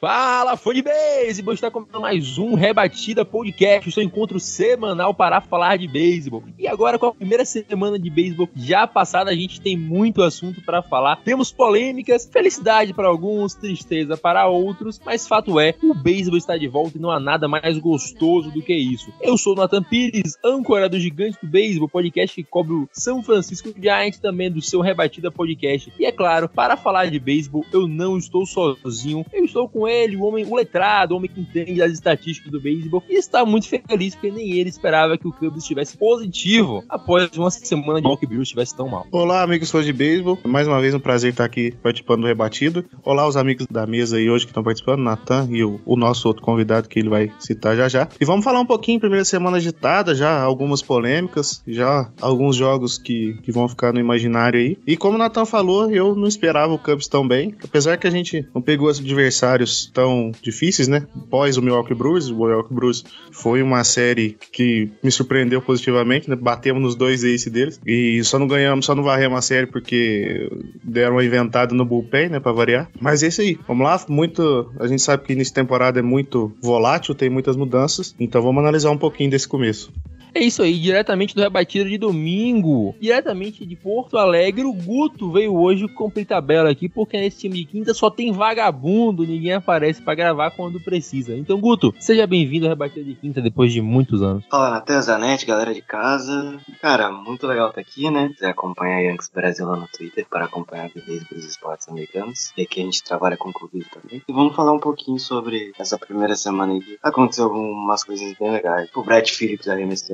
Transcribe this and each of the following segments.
Fala, fã de beisebol! Está começando mais um Rebatida Podcast, o seu encontro semanal para falar de beisebol. E agora, com a primeira semana de beisebol já passada, a gente tem muito assunto para falar. Temos polêmicas, felicidade para alguns, tristeza para outros, mas fato é, o beisebol está de volta e não há nada mais gostoso do que isso. Eu sou o Nathan Pires, âncora do Gigante do Beisebol, podcast que cobre o São Francisco Giants, também do seu Rebatida Podcast. E é claro, para falar de beisebol, eu não estou sozinho, eu estou com ele, o homem, o letrado, o homem que entende as estatísticas do beisebol, e está muito feliz porque nem ele esperava que o Cubs estivesse positivo após uma semana de Milwaukee Brewers estivesse tão mal. Olá, amigos fãs de beisebol. Mais uma vez um prazer estar aqui participando do Rebatido. Olá, os amigos da mesa aí hoje que estão participando, Natan e o, o, nosso outro convidado que ele vai citar já já. E vamos falar um pouquinho, primeira semana agitada, já algumas polêmicas, já alguns jogos que, que vão ficar no imaginário aí. E como o Natan falou, eu não esperava o Cubs tão bem, apesar que a gente não pegou os adversários tão difíceis, né? Pós o Milwaukee Brewers, o Milwaukee Brewers foi uma série que me surpreendeu positivamente, né? Batemos nos dois ace deles e só não ganhamos, só não varremos a série porque deram uma inventada no bullpen, né, para variar. Mas é isso aí. Vamos lá, muito, a gente sabe que início de temporada é muito volátil, tem muitas mudanças, então vamos analisar um pouquinho desse começo. É isso aí, diretamente do Rebatida de domingo, diretamente de Porto Alegre, o Guto veio hoje cumprir tabela aqui, porque nesse time de quinta só tem vagabundo, ninguém aparece para gravar quando precisa. Então, Guto, seja bem-vindo ao Rebatida de quinta depois de muitos anos. Fala, Natan, Zanetti, galera de casa. Cara, muito legal estar aqui, né? Quiser acompanhar a Yankees Brasil lá no Twitter para acompanhar a beleza dos esportes americanos. E aqui a gente trabalha com clube também. E vamos falar um pouquinho sobre essa primeira semana aí. Aconteceu algumas coisas bem legais. O Brett Phillips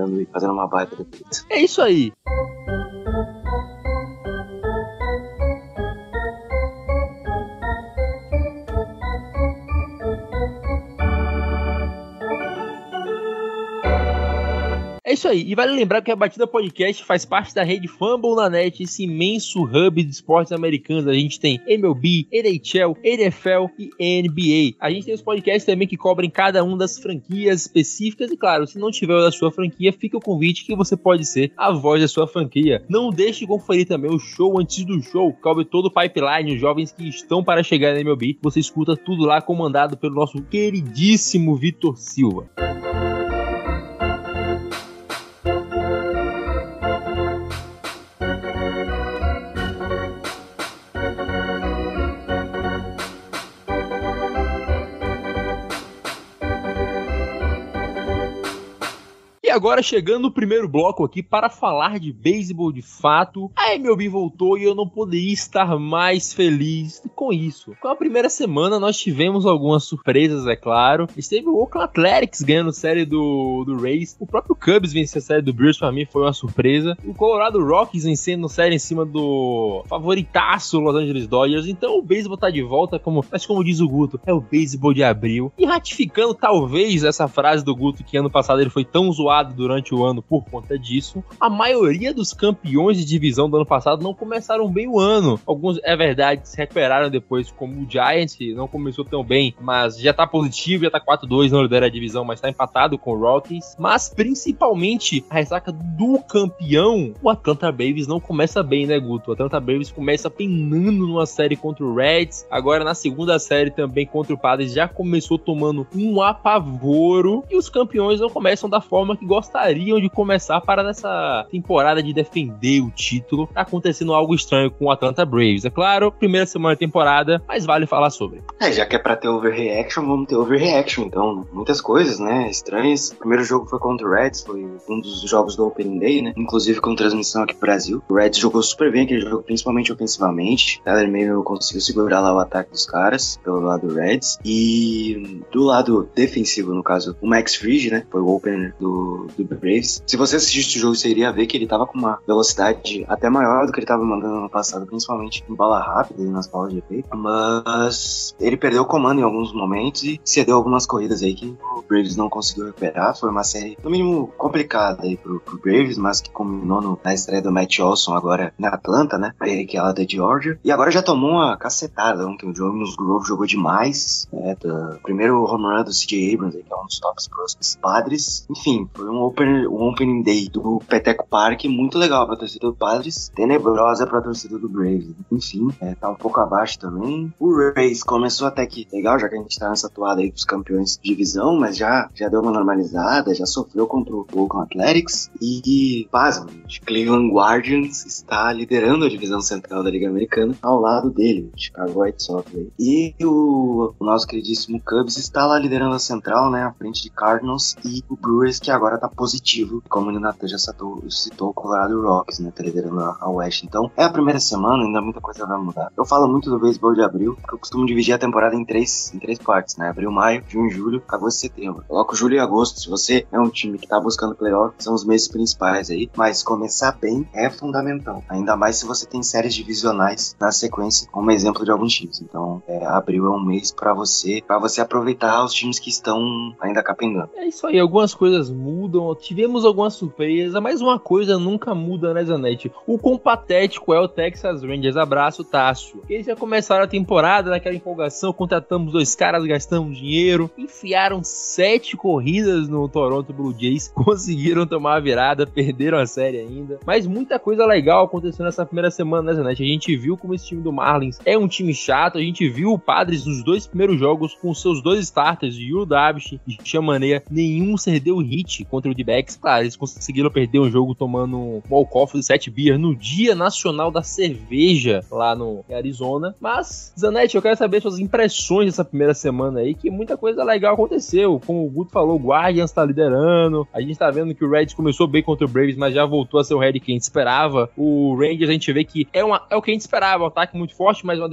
arremessando e fazendo uma baita defesa. É isso aí. É isso aí. E vale lembrar que a Batida Podcast faz parte da rede Fumble na net, esse imenso hub de esportes americanos. A gente tem MLB, NHL, NFL e NBA. A gente tem os podcasts também que cobrem cada uma das franquias específicas. E claro, se não tiver o da sua franquia, fica o convite que você pode ser a voz da sua franquia. Não deixe de conferir também o show antes do show. Cobre todo o pipeline, os jovens que estão para chegar na MLB. Você escuta tudo lá comandado pelo nosso queridíssimo Vitor Silva. Agora chegando no primeiro bloco aqui para falar de beisebol de fato. A MLB voltou e eu não poderia estar mais feliz com isso. Com a primeira semana nós tivemos algumas surpresas, é claro. Esteve o Oakland Athletics ganhando a série do, do Rays. O próprio Cubs venceu a série do Brewers, para mim foi uma surpresa. O Colorado Rockies vencendo a série em cima do favoritaço Los Angeles Dodgers. Então o beisebol tá de volta, como, mas como diz o Guto, é o beisebol de abril. E ratificando talvez essa frase do Guto que ano passado ele foi tão zoado durante o ano por conta disso. A maioria dos campeões de divisão do ano passado não começaram bem o ano. Alguns, é verdade, se recuperaram depois, como o Giants, não começou tão bem, mas já tá positivo, já tá 4-2, não lidera a divisão, mas tá empatado com o Rockies. Mas principalmente a ressaca do campeão, o Atlanta Braves não começa bem, né, Guto? O Atlanta Braves começa penando numa série contra o Reds, agora na segunda série também contra o Padres já começou tomando um apavoro e os campeões não começam da forma que gostariam de começar para nessa temporada de defender o título. Tá acontecendo algo estranho com o Atlanta Braves. É claro, primeira semana de temporada, mas vale falar sobre. É, já que é pra ter overreaction, vamos ter overreaction, então. Muitas coisas, né? Estranhas. O primeiro jogo foi contra o Reds, foi um dos jogos do Opening Day, né? Inclusive com transmissão aqui pro Brasil. O Reds jogou super bem aquele jogo, principalmente ofensivamente. Tyler Mayo conseguiu segurar lá o ataque dos caras, pelo lado do Reds. E do lado defensivo, no caso, o Max Fried, né? Foi o opener do do, Braves. Se você assistisse o jogo, você iria ver que ele tava com uma velocidade até maior do que ele tava mandando no passado, principalmente em bola rápida e nas bolas de efeito. Mas ele perdeu o comando em alguns momentos e cedeu algumas corridas aí que o Braves não conseguiu recuperar. Foi uma série, no mínimo, complicada aí pro, pro Braves, mas que culminou no, na estreia do Matt Olson agora na Atlanta, né? Que é lá da Georgia. E agora já tomou uma cacetada ontem. O Jones Grove jogou demais. Né? Primeiro home run do CJ Abrams, que é um dos tops prospects padres. Enfim, foi um, open, um opening day do Peteco Park muito legal pra torcida do Padres. Tenebrosa pra torcida do Braves. Enfim, é, tá um pouco abaixo também. O Rays começou até que legal, já que a gente tá nessa toada aí dos campeões de divisão, mas já, já deu uma normalizada, já sofreu contra o Oakland Athletics. E, pasmo, Cleveland Guardians está liderando a divisão central da Liga Americana ao lado dele, Chicago White Sox. E o, o, nosso queridíssimo Cubs está lá liderando a central, né, à frente de Cardinals e o Brewers, que agora tá positivo, como o Natan já citou, citou o Colorado Rocks, né, tá a, a West. Então, é a primeira semana, ainda muita coisa vai mudar. Eu falo muito do beisebol de abril, porque eu costumo dividir a temporada em três, em três partes, né, abril, maio, junho, julho, agosto e setembro. Coloco julho e agosto, se você é um time que tá buscando playoff, são os meses principais aí, mas começar bem é fundamental. Ainda mais se você tem séries divisionais na sequência, como exemplo de alguns times. Então, é, abril é um mês para você, para você aproveitar os times que estão ainda capengando. É isso aí, algumas coisas mudam, tivemos algumas surpresas, mas uma coisa nunca muda, né, Zanetti? O quão patético é o Texas Rangers. Abraço, Tássio. Eles já começaram a temporada naquela empolgação, contratamos dois caras, gastamos dinheiro, enfiaram sete corridas no Toronto Blue Jays, conseguiram tomar a virada, perderam a série ainda. Mas muita coisa legal aconteceu nessa primeira semana, né, Zanetti? A gente viu como esse time do Marlins é um time chato, a gente viu o Padres nos dois primeiros jogos com seus dois starters, Yu Dabish e Chamaneia, nenhum cedeu hit contra o D-Backs. Claro, eles conseguiram perder um jogo tomando um walk-off de 7 beer no Dia Nacional da Cerveja lá no Arizona. Mas, Zanetti, eu quero saber suas impressões dessa primeira semana aí, que muita coisa legal aconteceu. Como o Guto falou, o Guardians tá liderando, a gente tá vendo que o Reds começou bem contra o Braves, mas já voltou a ser o Red que a gente esperava. O Rangers a gente vê que é, uma, é o que a gente esperava, um ataque muito forte, mas um,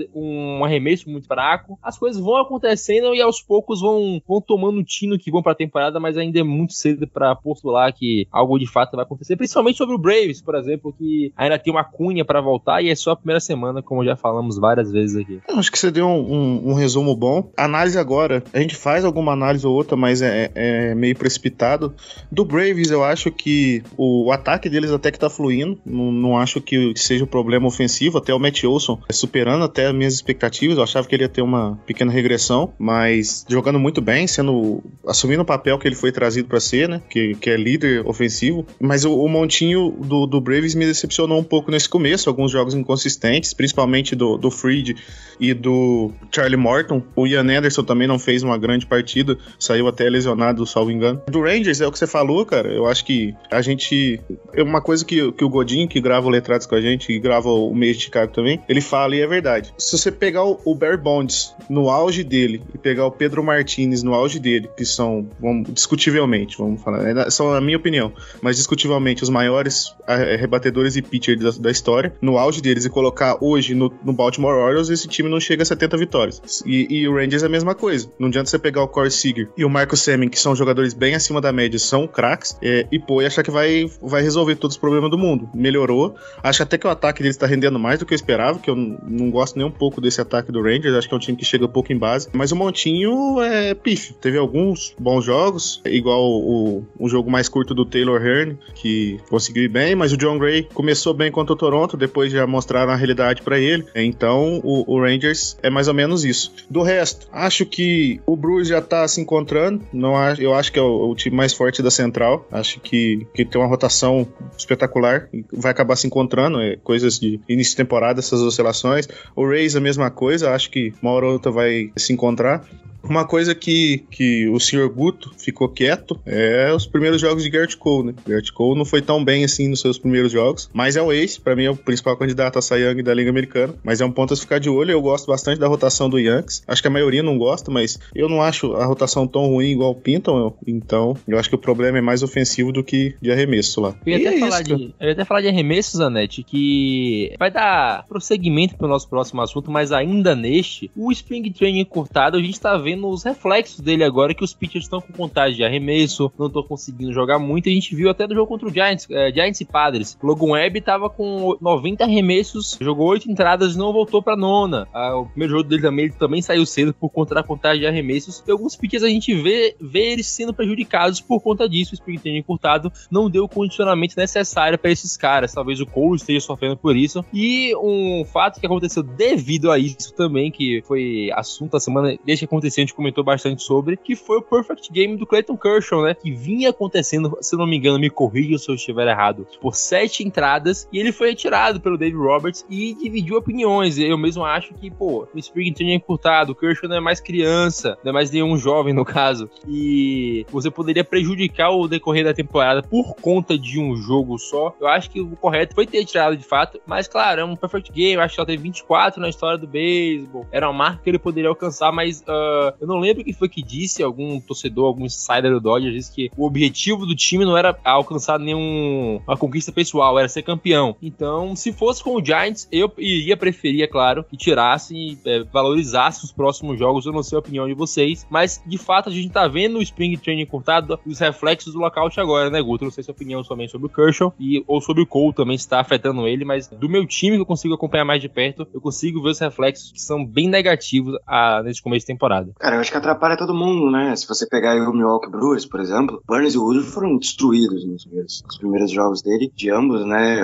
um arremesso muito fraco. As coisas vão acontecendo e aos poucos vão, vão tomando um tino que vão pra temporada, mas ainda é muito cedo para postular que algo de fato vai acontecer, principalmente sobre o Braves, por exemplo, que ainda tem uma cunha para voltar e é só a primeira semana, como já falamos várias vezes aqui. Eu acho que você deu um, um, um, resumo bom. Análise agora, a gente faz alguma análise ou outra, mas é, é meio precipitado. Do Braves, eu acho que o, o ataque deles até que tá fluindo, não, não acho que seja um problema ofensivo, até o Matt Olson superando até as minhas expectativas, eu achava que ele ia ter uma pequena regressão, mas jogando muito bem, sendo assumindo o papel que ele foi trazido para ser, né, que, que é líder ofensivo, mas o, o montinho do, do Braves me decepcionou um pouco nesse começo, alguns jogos inconsistentes, principalmente do, do Freed e do Charlie Morton. O Ian Anderson também não fez uma grande partida, saiu até lesionado, salvo engano. Do Rangers, é o que você falou, cara, eu acho que a gente. É uma coisa que, que o Godinho, que grava o Letrados com a gente, e grava o Meio de Chicago também, ele fala e é verdade. Se você pegar o, o Bear Bonds no auge dele e pegar o Pedro Martinez no auge dele, que são, vamos, discutivelmente, vamos falar, é, são a minha opinião, mas discutivelmente os maiores é, rebatedores e pitchers da, da, história, no auge deles e colocar hoje no, no, Baltimore Orioles, esse time não chega a 70 vitórias. E, e o Rangers é a mesma coisa. Não adianta você pegar o Corey Seager e o Marcus Semien, que são jogadores bem acima da média, são craques, é, e pô, e achar que vai, vai resolver todos os problemas do mundo. Melhorou. Acho até que o ataque deles tá rendendo mais do que eu esperava, que eu não gosto nem um pouco desse ataque do Rangers. Acho que é um time que chega pouco em base. Mas o Montinho é pífio. Teve alguns bons jogos, igual o jogo mais curto do Taylor Hearn, que conseguiu ir bem, mas o John Gray começou bem contra o Toronto, depois já mostraram a realidade para ele. Então o, o, Rangers é mais ou menos isso. Do resto, acho que o Bruce já tá se encontrando. Não eu acho que é o, o time mais forte da Central. Acho que, que tem uma rotação espetacular. Vai acabar se encontrando. É, coisas de início de temporada, essas oscilações. O Rays a mesma coisa. Acho que uma hora ou outra vai se encontrar. Uma coisa que, que o senhor Guto ficou quieto é os primeiros jogos de Gert Cole, né? Gert Cole não foi tão bem assim nos seus primeiros jogos, mas é o ace, para mim é o principal candidato a Cy Young da Liga Americana, mas é um ponto a ficar de olho, eu gosto bastante da rotação do Yankees, acho que a maioria não gosta, mas eu não acho a rotação tão ruim igual pintam, eu. então eu acho que o problema é mais ofensivo do que de arremesso lá. Eu ia, até, é falar isso, de, eu ia até falar de arremesso, Zanetti, que vai dar prosseguimento pro nosso próximo assunto, mas ainda neste, o Spring Training encurtado, a gente tá vendo vendo os reflexos dele agora que os pitchers estão com contagem de arremesso, não estão conseguindo jogar muito. A gente viu até no jogo contra o Giants, é, Giants e Padres. Logan Webb tava com 90 arremessos, jogou 8 entradas e não voltou pra nona. Ah, o primeiro jogo dele também, ele também saiu cedo por conta da contagem de arremessos. E alguns pitchers a gente vê, vê eles sendo prejudicados por conta disso. O spring training encurtado não deu o condicionamento necessário para esses caras. Talvez o Cole esteja sofrendo por isso. E um fato que aconteceu devido a isso também, que foi assunto da semana, desde que aconteceu, a gente comentou bastante sobre, que foi o perfect game do Clayton Kershaw, né? Que vinha acontecendo, se não me engano, me corrija se eu estiver errado, por sete entradas. E ele foi retirado pelo Dave Roberts e dividiu opiniões. Eu mesmo acho que, pô, o spring training encurtado, o Kershaw não é mais criança, não é mais nenhum jovem no caso. E você poderia prejudicar o decorrer da temporada por conta de um jogo só. Eu acho que o correto foi ter tirado de fato, mas claro, é um perfect game. Acho que só teve 24 na história do beisebol. Era uma marca que ele poderia alcançar, mas uh, eu não lembro quem foi que disse, algum torcedor, algum insider do Dodgers disse que o objetivo do time não era alcançar nenhuma conquista pessoal, era ser campeão. Então, se fosse com o Giants, eu iria preferir, é claro, que tirasse e é, valorizasse os próximos jogos. Eu não sei a opinião de vocês, mas de fato a gente tá vendo o Spring Training cortado os reflexos do lockout agora, né, Guto? Não sei se a opinião somente sobre o Kershaw e, ou sobre o Cole também está afetando ele, mas do meu time que eu consigo acompanhar mais de perto, eu consigo ver os reflexos que são bem negativos a, nesse começo de temporada. Cara, eu acho que atrapalha todo mundo, né? Se você pegar o Milwaukee Brewers, por exemplo, Burns e Wood foram destruídos nos primeiros, nos primeiros jogos dele, de ambos, né?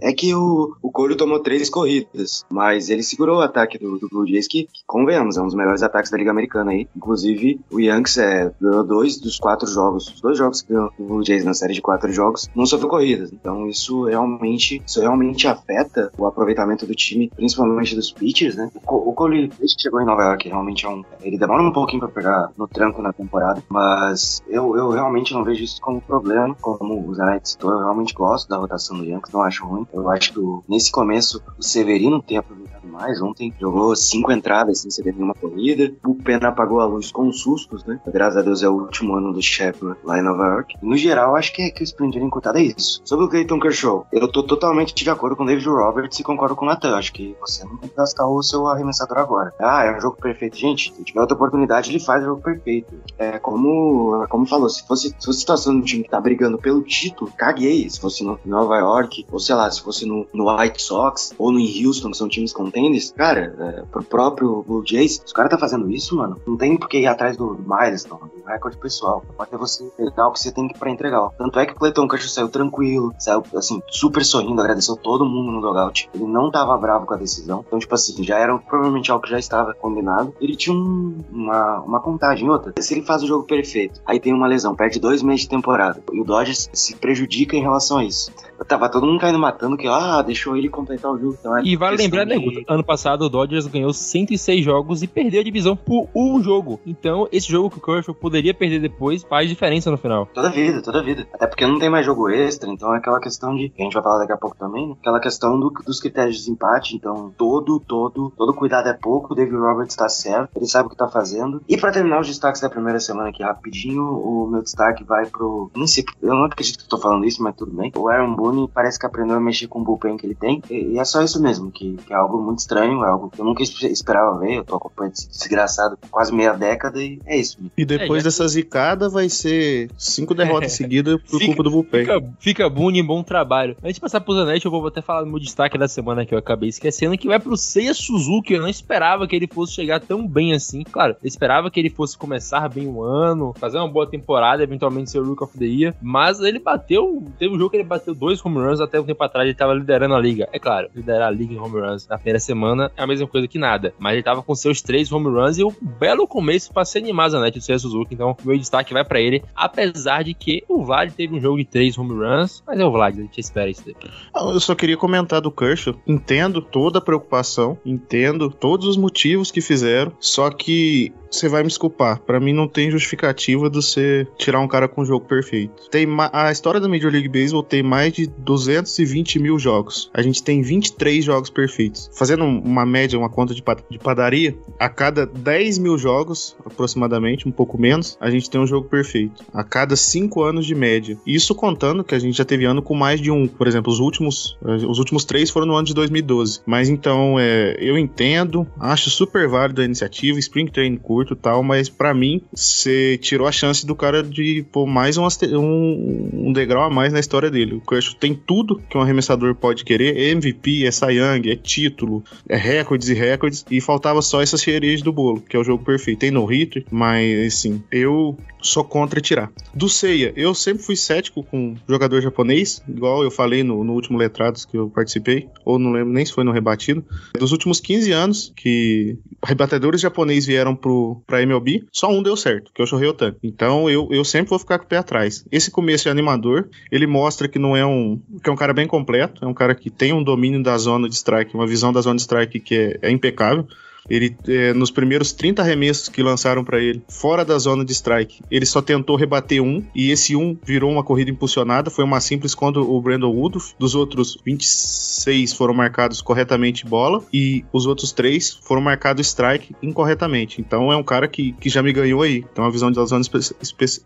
É, é que o, o Cole tomou três corridas, mas ele segurou o ataque do, do Blue Jays, que, que, convenhamos, é um dos melhores ataques da Liga Americana aí. Inclusive, o Yankees é, ganhou dois dos quatro jogos, os dois jogos que ganhou o Blue Jays na série de quatro jogos, não sofreu corridas. Então, isso realmente, isso realmente afeta o aproveitamento do time, principalmente dos pitchers, né? O, o Cole, desde que chegou em Nova York, realmente é um. Ele demora um pouquinho pra pegar no tranco na temporada, mas eu, eu realmente não vejo isso como problema, como o Zanetti citou. Eu realmente gosto da rotação do Yankees, não acho ruim. Eu acho que nesse começo o Severino tem aproveitado mais. Ontem jogou cinco entradas sem ceder nenhuma corrida. O Pena apagou a luz com sustos, né? Graças a Deus é o último ano do Shepard lá em Nova York. no geral, acho que, é, que o sprint encurtado é isso. Sobre o Clayton Kershaw, eu tô totalmente de acordo com o David Roberts e concordo com o Nathan. Acho que você não tem que gastar o seu arremessador agora. Ah, é um jogo perfeito. Gente, se tiver outra oportunidade, ele faz o jogo perfeito. É como, como falou, se fosse, se fosse situação de um time que tá brigando pelo título, caguei. Se fosse no Nova York, ou sei lá, se fosse no, no White Sox, ou no Houston, que são times contenders, cara, é, pro próprio Blue Jays, se o cara tá fazendo isso, mano, não tem por que ir atrás do milestone, do recorde pessoal. Pode você entregar o que você tem pra entregar. Tanto é que o Clayton Kershaw saiu tranquilo, saiu, assim, super sorrindo, agradeceu todo mundo no dogout. Ele não tava bravo com a decisão. Então, tipo assim, já era provavelmente algo que já estava combinado. Ele tinha um, uma, uma contagem, outra. Se ele faz o jogo perfeito, aí tem uma lesão, perde dois meses de temporada, e o Dodgers se prejudica em relação a isso. Tava todo mundo caindo matando que, ah, deixou ele completar o jogo. Então, é e vale lembrar, né? Ano passado o Dodgers ganhou 106 jogos e perdeu a divisão por um jogo. Então, esse jogo que o Kershaw poderia perder depois faz diferença no final. Toda vida, toda vida. Até porque não tem mais jogo extra, então é aquela questão de, que a gente vai falar daqui a pouco também, né? aquela questão do, dos critérios de desempate. Então, todo, todo, todo cuidado é pouco. O David Roberts tá certo, ele sabe o que tá fazendo. E para terminar os destaques da primeira semana aqui rapidinho, o meu destaque vai pro. Não sei, eu não acredito que eu tô falando isso, mas tudo bem. O Aaron Boone parece que aprendeu a mexer com o bullpen que ele tem. E, e é só isso mesmo, que, que, é algo muito estranho, é algo que eu nunca esperava ver. Eu tô acompanhando esse desgraçado por quase meia década e é isso. E depois é, dessa zicada vai ser cinco derrotas seguidas por fica, culpa do bullpen. Fica, fica Boone, bom trabalho. Antes de passar pro Zanetti, eu vou até falar do meu destaque da semana que eu acabei esquecendo, que vai pro Seiya Suzuki. Eu não esperava que ele fosse chegar tão bem assim. Claro, eu esperava que ele fosse começar bem o ano, fazer uma boa temporada, eventualmente ser o Rook of the Year, mas ele bateu, teve um jogo que ele bateu dois home runs até um tempo atrás, ele tava liderando a liga. É claro, liderar a liga em home runs na primeira semana é a mesma coisa que nada, mas ele tava com seus três home runs e um belo começo pra se animar Zanetti do Seiya Suzuki, então meu destaque vai para ele, apesar de que o Vlad teve um jogo de três home runs, mas é o Vlad, a gente espera isso dele. Eu só queria comentar do Kershaw, entendo toda a preocupação, entendo todos os motivos que fizeram, só que você vai me desculpar. Para mim não tem justificativa de você tirar um cara com um jogo perfeito. Tem a história da Major League Baseball tem mais de 220 mil jogos. A gente tem 23 jogos perfeitos. Fazendo uma média, uma conta de, de padaria, a cada 10 mil jogos, aproximadamente, um pouco menos, a gente tem um jogo perfeito. A cada 5 anos de média. Isso contando que a gente já teve ano com mais de um. Por exemplo, os últimos, eh, os últimos três foram no ano de 2012. Mas então, é, eu entendo, acho super válido a iniciativa, Spring Train curto e tal, mas para mim, você tirou a chance do cara de pôr mais um, um, degrau a mais na história dele. O Kershaw tem tudo que um arremessador pode querer: é MVP, é Cy Young, é título, é recordes e recordes, e faltava só essa cereja do bolo, que é o jogo perfeito. Tem no hitter, mas assim, eu sou contra tirar. Do Seiya, eu sempre fui cético com jogador japonês, igual eu falei no, no último Letrados que eu participei, ou não lembro nem se foi no Rebatido. Dos últimos 15 anos que rebatedores japoneses vieram pro, pra MLB, só um deu certo, que é o Shohei Otani. Então eu, eu sempre vou ficar com o pé atrás. Esse começo é animador, ele mostra que não é um. que é um cara bem completo, é um cara que tem um domínio da zona de strike, uma visão da zona de strike que é, é impecável. Ele, é, nos primeiros 30 arremessos que lançaram para ele, fora da zona de strike, ele só tentou rebater um, e esse um virou uma corrida impulsionada. Foi uma simples contra o Brandon Woodruff. Dos outros 26 foram marcados corretamente bola, e os outros três foram marcados strike incorretamente. Então é um cara que, que já me ganhou aí. Tem uma visão de zona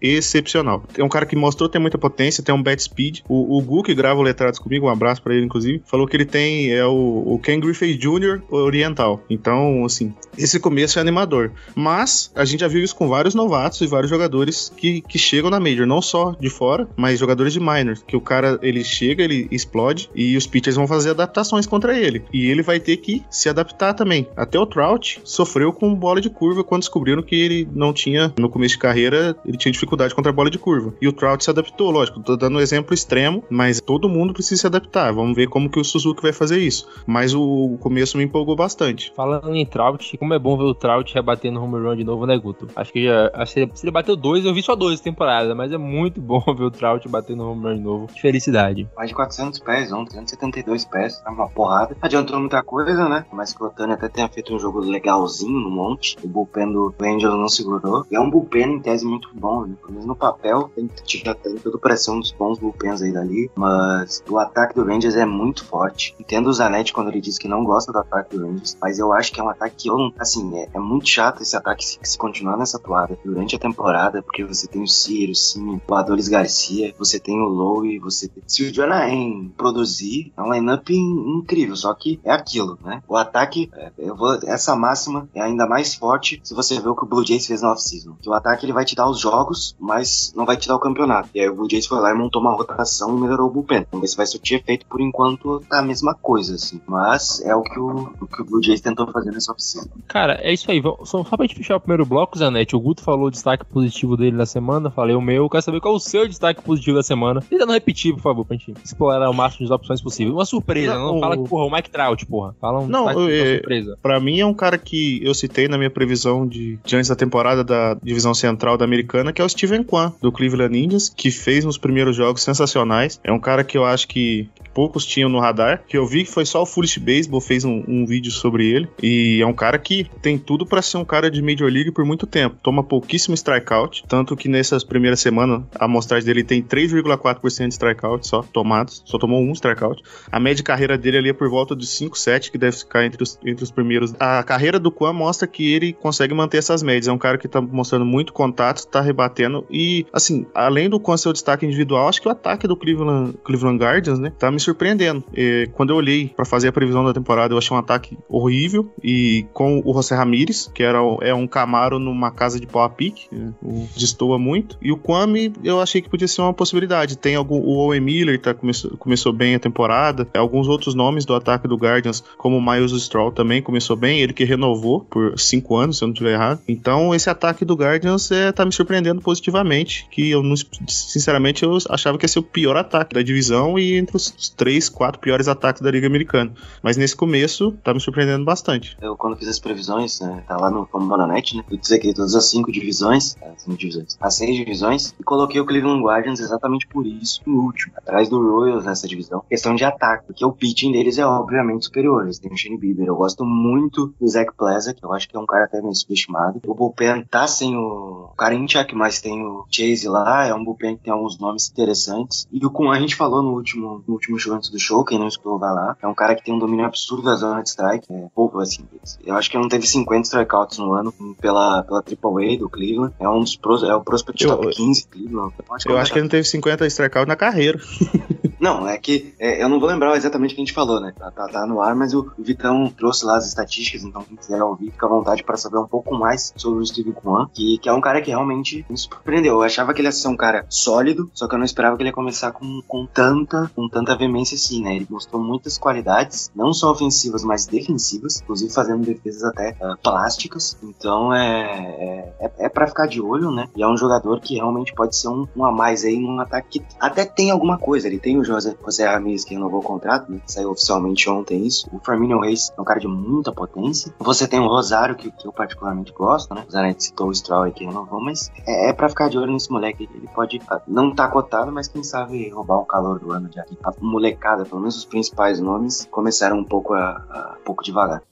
excepcional. É um cara que mostrou ter muita potência, tem um bat speed. O, o Gu, que grava o Letrados comigo, um abraço para ele, inclusive, falou que ele tem é o, o Ken Griffey Jr. oriental. Então, assim, esse começo é animador. Mas a gente já viu isso com vários novatos e vários jogadores que, que chegam na Major, não só de fora, mas jogadores de minor, que o cara ele chega, ele explode e os pitchers vão fazer adaptações contra ele. E ele vai ter que se adaptar também. Até o Trout sofreu com bola de curva quando descobriram que ele não tinha, no começo de carreira, ele tinha dificuldade contra a bola de curva. E o Trout se adaptou, lógico, tô dando um exemplo extremo, mas todo mundo precisa se adaptar. Vamos ver como que o Suzuki vai fazer isso. Mas o, começo me empolgou bastante. Falando em Trout, como é bom ver o Trout rebatendo home run de novo, né, Guto? Acho que já. Acho que se ele bateu dois, eu vi só dois temporadas, mas é muito bom ver o Trout batendo home run de novo. Que felicidade. Mais de 400 pés, ontem, 372 pés, tá uma porrada. Adiantou muita coisa, né? Mas que o Otani até tenha feito um jogo legalzinho no monte. O bullpen do Angels não segurou. E é um bullpen em tese muito bom, né? Pelo menos no papel, tem, já tem tudo ser um dos bons bullpens aí dali. Mas o ataque do Rangers é muito forte. Entendo o Zanetti quando ele diz que não gosta do ataque do Rangers, mas eu acho que é um ataque que eu não assim, é, é, muito chato esse ataque se, se, continuar nessa toada durante a temporada, porque você tem o Ciro, sim, o Adolis Garcia, você tem o Lowe, você tem... Se o Jonathan produzir, é um lineup incrível, só que é aquilo, né? O ataque, é, eu vou, essa máxima é ainda mais forte se você ver o que o Blue Jays fez no off-season. Que o ataque ele vai te dar os jogos, mas não vai te dar o campeonato. E aí o Blue Jays foi lá e montou uma rotação e melhorou o bullpen. Vamos ver se vai surtir efeito. Por enquanto, tá a mesma coisa, assim. Mas é o que o, o que o Blue Jays tentou fazer nessa off-season. Cara, é isso aí. Só, só pra gente fechar o primeiro bloco, Zanetti, o Guto falou o destaque positivo dele da semana, falei o meu. Quero saber qual é o seu destaque positivo da semana. Tenta não repetir, por favor, pra gente explorar o máximo de opções possível. Uma surpresa, não, não fala que, porra, o Mike Trout, porra. Fala um não, eu, é, surpresa. Pra mim é um cara que eu citei na minha previsão de, de antes da temporada da divisão central da americana, que é o Steven Kwan, do Cleveland Indians, que fez nos primeiros jogos sensacionais. É um cara que eu acho que poucos tinham no radar, que eu vi que foi só o Foolish Baseball fez um, um vídeo sobre ele, e é um cara que tem tudo para ser um cara de Major League por muito tempo. Toma pouquíssimo strikeout, tanto que nessas primeiras semanas a amostragem dele tem 3,4% de strikeout só tomados, só tomou um strikeout. A média de carreira dele ali é por volta de 5, 7, que deve ficar entre os, entre os primeiros. A carreira do Kwan mostra que ele consegue manter essas médias. É um cara que tá mostrando muito contato, tá rebatendo e, assim, além do Kwan ser o destaque individual, acho que o ataque do Cleveland, Cleveland Guardians, né, tá me surpreendendo. Quando eu olhei para fazer a previsão da temporada, eu achei um ataque horrível e com o José Ramírez, que era é um Camaro numa casa de pau a pique, né, destoa muito. E o Kwame, eu achei que podia ser uma possibilidade. Tem algum o Owen Miller tá começou, começou bem a temporada, alguns outros nomes do ataque do Guardians, como o Miles Stroll também começou bem, ele que renovou por cinco anos, se eu não estiver errado. Então esse ataque do Guardians é, tá me surpreendendo positivamente, que eu não, sinceramente eu achava que ia ser o pior ataque da divisão e entre os três, quatro piores ataques da Liga Americana. Mas nesse começo, tá me surpreendendo bastante. Eu, quando fiz as previsões, né, tá lá no Fambonanet, né, eu disse aqui todas as cinco divisões, as cinco divisões, as seis divisões, e coloquei o Cleveland Guardians exatamente por isso, no último, atrás do Royals nessa divisão. Questão de ataque, porque o pitching deles é obviamente superior. Eles têm o Shane Bieber. Eu gosto muito do Zach Plaza, que eu acho que é um cara até meio subestimado. O bullpen tá sem o Karinchak, mas tem o Chase lá, é um bullpen que tem alguns nomes interessantes. E o Kun a gente falou no último, no último show antes do show, quem não escutou vai lá. É um cara que tem um domínio absurdo da zona de strike, é pouco assim. Eu acho que não teve 50 strikeouts no ano pela, pela AAA do Cleveland. É um dos pros, é o prospect Eu- top 15 Cleveland. Eu acho Eu acho que ele não teve 50 strikeouts na carreira. Não, é que é, eu não vou lembrar exatamente o que a gente falou, né? Tá, tá, tá no ar, mas o Vitão trouxe lá as estatísticas, então quem quiser ouvir, fica à vontade para saber um pouco mais sobre o Steve Kwan, que, que é um cara que realmente me surpreendeu. Eu achava que ele ia ser um cara sólido, só que eu não esperava que ele ia começar com, com tanta com tanta veemência assim, né? Ele mostrou muitas qualidades, não só ofensivas, mas defensivas, inclusive fazendo defesas até ah, plásticas. Então é, é, é, é para ficar de olho, né? E é um jogador que realmente pode ser um, um a mais aí num ataque que até tem alguma coisa. Ele tem o José, José Ramirez que renovou o contrato, né? Saiu oficialmente ontem isso. O Firmino Reis é um cara de muita potência. Você tem o Rosário, que, que eu particularmente gosto, né? O Zanetti citou o Stroll que renovou, mas é, é pra ficar de olho nesse moleque. Ele pode ah, não tá cotado, mas quem sabe roubar o calor do ano de aqui. A molecada, pelo menos os principais nomes, começaram um pouco, a, a- um pouco devagar.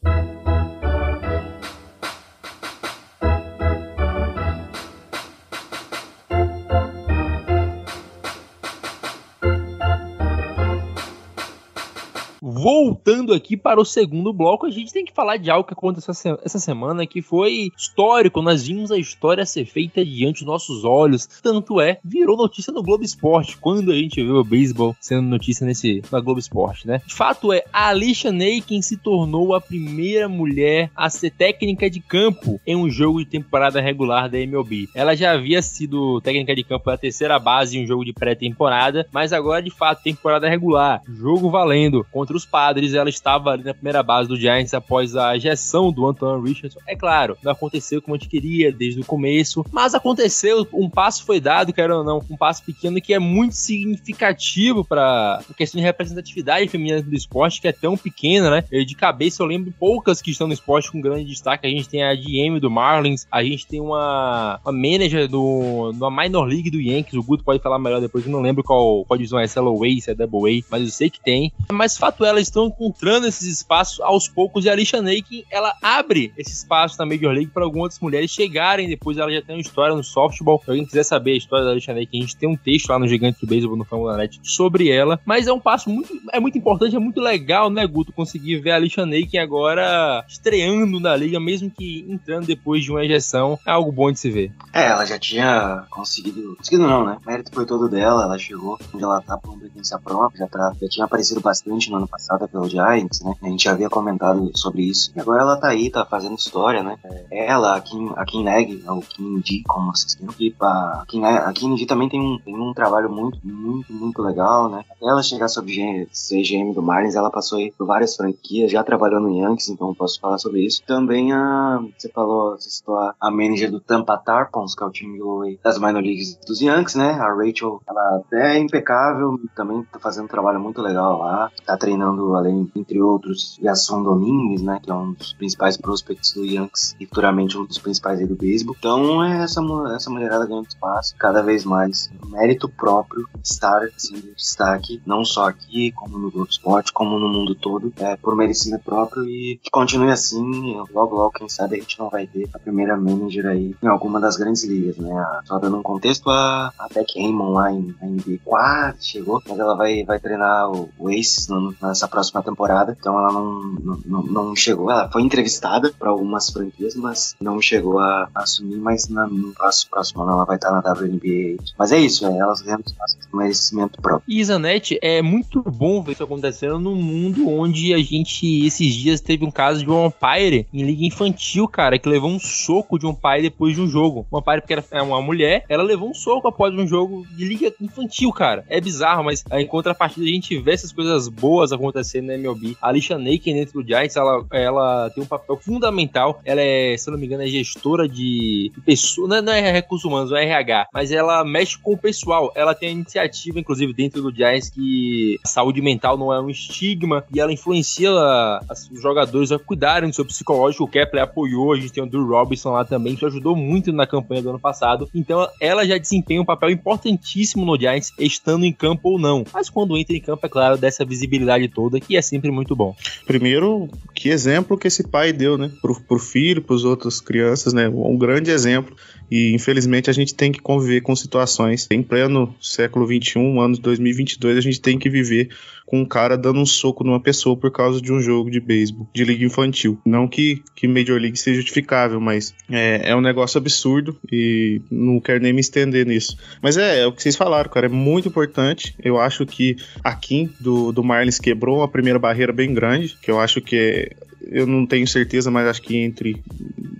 Voltando aqui para o segundo bloco, a gente tem que falar de algo que aconteceu essa- semana que foi histórico. Nós vimos a história ser feita diante dos nossos olhos. Tanto é, virou notícia no Globo Esporte. Quando a gente viu o beisebol sendo notícia nesse na Globo Esporte, né? Fato é, a Alicia Naken se tornou a primeira mulher a ser técnica de campo em um jogo de temporada regular da MLB. Ela já havia sido técnica de campo da terceira base em um jogo de pré-temporada, mas agora de fato temporada regular, jogo valendo contra os Padres, ela estava ali na primeira base do Giants após a ejeção do Antoine Richardson. É claro, não aconteceu como a gente queria desde o começo, mas aconteceu, um passo foi dado, quero ou não, um passo pequeno que é muito significativo para a questão de representatividade feminina do esporte, que é tão pequena, né? Eu, de cabeça eu lembro poucas que estão no esporte com grande destaque. A gente tem a GM do Marlins, a gente tem uma, uma manager do, da Minor League do Yankees, o Guto pode falar melhor depois, eu não lembro qual, qual divisão é, se é low se é double A, mas eu sei que tem. Mas fato é, elas estão encontrando esses espaços aos poucos e a Alicia Nake, ela abre esse espaço na Major League para algumas mulheres chegarem, depois ela já tem uma história no softball. Se alguém quiser saber a história da Alicia Nake, a gente tem um texto lá no Gigante do Beisebol no Fórmula Net sobre ela, mas é um passo muito, é muito importante, é muito legal, né, Guto, conseguir ver a Alicia Nake agora estreando na liga, mesmo que entrando depois de uma ejeção, é algo bom de se ver. É, ela já tinha conseguido. Conseguido não, né? O mérito foi todo dela, ela chegou onde ela tá por competência própria, já, tá, já tinha aparecido bastante no ano passado pelo Giants, né? A gente já havia comentado sobre isso. E agora ela tá aí, tá fazendo história, né? Ela, a Kim, a Kim Neg, ou Kim Di, como vocês queiram. E a Kim, a Kim Di também tem um, tem um trabalho muito, muito, muito legal, né? Até ela chegar G- ser GM do Marlins, ela passou aí por várias franquias, já trabalhou no Yankees, então posso falar sobre isso. Também a. Você falou, você citou a, a manager do Tampa Tarpons, que é o time do- das minor leagues dos Yankees, né? A Rachel, ela é impecável, também tá fazendo um trabalho muito legal lá. Tá treinando, além, entre outros, Yasson Domingues, né? Que é um dos principais prospects do Yankees e futuramente um dos principais aí do beisebol. Então, é essa, essa mulherada ganhando espaço cada vez mais. Mérito próprio estar assim, em destaque, não só aqui, como no Globo Esporte, como no mundo todo, é, por merecimento próprio e que continue assim. Logo, logo, quem sabe a gente não vai ter a primeira manager aí em alguma das grandes ligas, né? A- Só dando um contexto, a, a Beck Raymond lá em, na NBA quase chegou, mas ela vai, vai treinar o, o Aces nessa próxima temporada, então ela não, não, não- chegou. Ela foi entrevistada para algumas franquias, mas não chegou a, a assumir, mas na- no próximo, próximo ano ela vai estar na WNBA. Mas é isso, é, elas espaço com merecimento próprio. E Zanetti, é muito bom ver isso acontecendo num mundo onde a gente, esses dias, teve um caso de um umpire em liga infantil, cara, que levou um soco de um pai depois de um jogo. Um umpire, porque era é uma mulher, ela levou um soco após um jogo de liga infantil, cara. É bizarro, mas em contrapartida a gente vê essas coisas boas novas acontecendo na MLB. A Alicia Naken dentro do Giants, ela, ela tem um papel fundamental. Ela é, se não me engano, é gestora de, pessoas, não é, não é recursos humanos, é RH, mas ela mexe com o pessoal. Ela tem a iniciativa, inclusive, dentro do Giants que a saúde mental não é um estigma e ela influencia os jogadores a cuidarem do seu psicológico. O Kepler apoiou, a gente tem o Drew Robinson lá também, que ajudou muito na campanha do ano passado. Então ela já desempenha um papel importantíssimo no Giants, estando em campo ou não. Mas quando entra em campo, é claro, dessa visibilidade toda, que é sempre muito bom. Primeiro, que exemplo que esse pai deu, né? Pro, pro filho, pros outras crianças, né? Um grande exemplo. E infelizmente a gente tem que conviver com situações em pleno século 21, ano de 2022, a gente tem que viver com um cara dando um soco numa pessoa por causa de um jogo de beisebol, de liga infantil. Não que, que Major League seja justificável, mas é, é um negócio absurdo e não quero nem me estender nisso. Mas é, é o que vocês falaram, cara, é muito importante. Eu acho que a Kim do, do Marlins quebrou uma primeira barreira bem grande, que eu acho que eu não tenho certeza, mas acho que entre